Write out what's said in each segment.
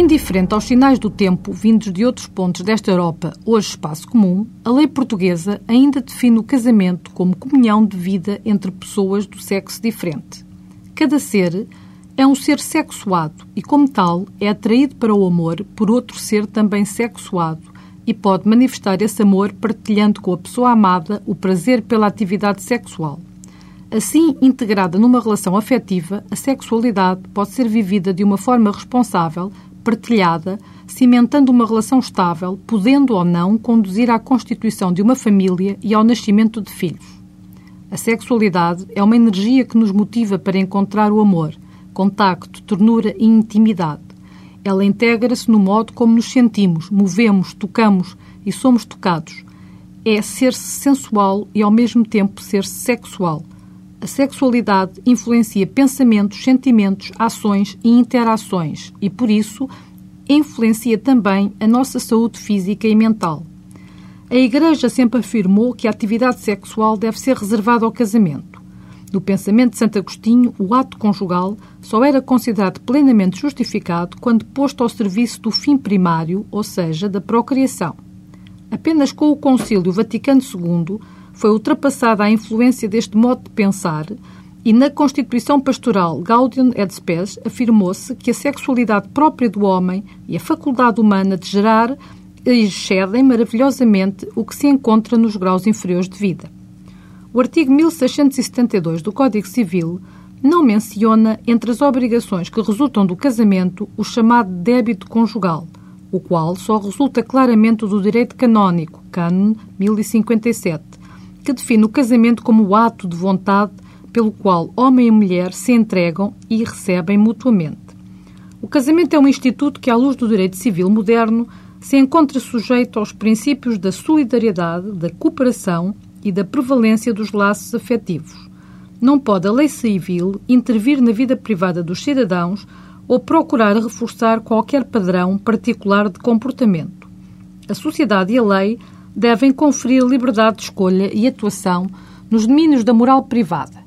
Indiferente aos sinais do tempo vindos de outros pontos desta Europa, hoje espaço comum, a lei portuguesa ainda define o casamento como comunhão de vida entre pessoas do sexo diferente. Cada ser é um ser sexuado e, como tal, é atraído para o amor por outro ser também sexuado e pode manifestar esse amor partilhando com a pessoa amada o prazer pela atividade sexual. Assim, integrada numa relação afetiva, a sexualidade pode ser vivida de uma forma responsável, partilhada, cimentando uma relação estável, podendo ou não conduzir à constituição de uma família e ao nascimento de filhos. A sexualidade é uma energia que nos motiva para encontrar o amor, contacto, ternura e intimidade. Ela integra-se no modo como nos sentimos, movemos, tocamos e somos tocados. É ser-se sensual e ao mesmo tempo ser-se sexual. A sexualidade influencia pensamentos, sentimentos, ações e interações e, por isso, influencia também a nossa saúde física e mental. A Igreja sempre afirmou que a atividade sexual deve ser reservada ao casamento. No pensamento de Santo Agostinho, o ato conjugal só era considerado plenamente justificado quando posto ao serviço do fim primário, ou seja, da procriação. Apenas com o Concílio Vaticano II foi ultrapassada a influência deste modo de pensar e na Constituição Pastoral Gaudium et Spes afirmou-se que a sexualidade própria do homem e a faculdade humana de gerar excedem maravilhosamente o que se encontra nos graus inferiores de vida. O artigo 1672 do Código Civil não menciona entre as obrigações que resultam do casamento o chamado débito conjugal, o qual só resulta claramente do direito canónico, Canon 1057, que define o casamento como o ato de vontade pelo qual homem e mulher se entregam e recebem mutuamente. O casamento é um instituto que, à luz do direito civil moderno, se encontra sujeito aos princípios da solidariedade, da cooperação e da prevalência dos laços afetivos. Não pode a lei civil intervir na vida privada dos cidadãos ou procurar reforçar qualquer padrão particular de comportamento. A sociedade e a lei devem conferir liberdade de escolha e atuação nos domínios da moral privada.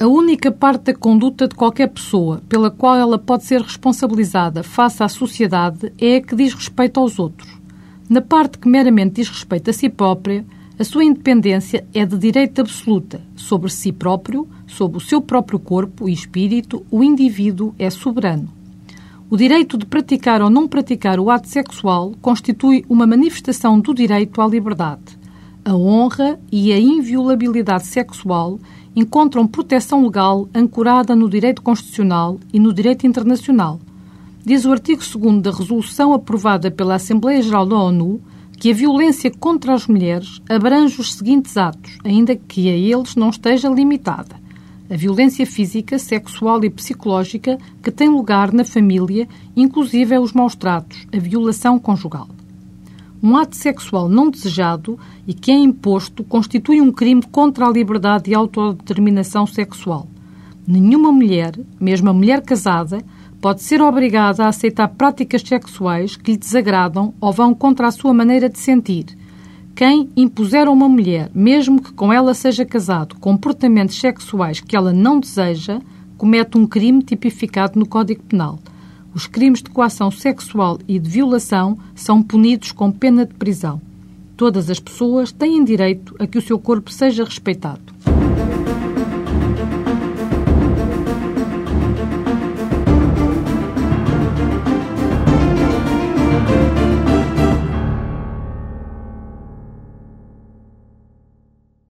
A única parte da conduta de qualquer pessoa pela qual ela pode ser responsabilizada face à sociedade é a que diz respeito aos outros. Na parte que meramente diz respeito a si própria, a sua independência é de direito absoluta. Sobre si próprio, sobre o seu próprio corpo e espírito, o indivíduo é soberano. O direito de praticar ou não praticar o ato sexual constitui uma manifestação do direito à liberdade. A honra e a inviolabilidade sexual encontram proteção legal ancorada no direito constitucional e no direito internacional. Diz o artigo 2 da resolução aprovada pela Assembleia Geral da ONU que a violência contra as mulheres abrange os seguintes atos, ainda que a eles não esteja limitada. A violência física, sexual e psicológica que tem lugar na família, inclusive os maus tratos, a violação conjugal. Um ato sexual não desejado e que é imposto constitui um crime contra a liberdade e autodeterminação sexual. Nenhuma mulher, mesmo a mulher casada, pode ser obrigada a aceitar práticas sexuais que lhe desagradam ou vão contra a sua maneira de sentir. Quem impuser a uma mulher, mesmo que com ela seja casado, comportamentos sexuais que ela não deseja, comete um crime tipificado no Código Penal. Os crimes de coação sexual e de violação são punidos com pena de prisão. Todas as pessoas têm direito a que o seu corpo seja respeitado.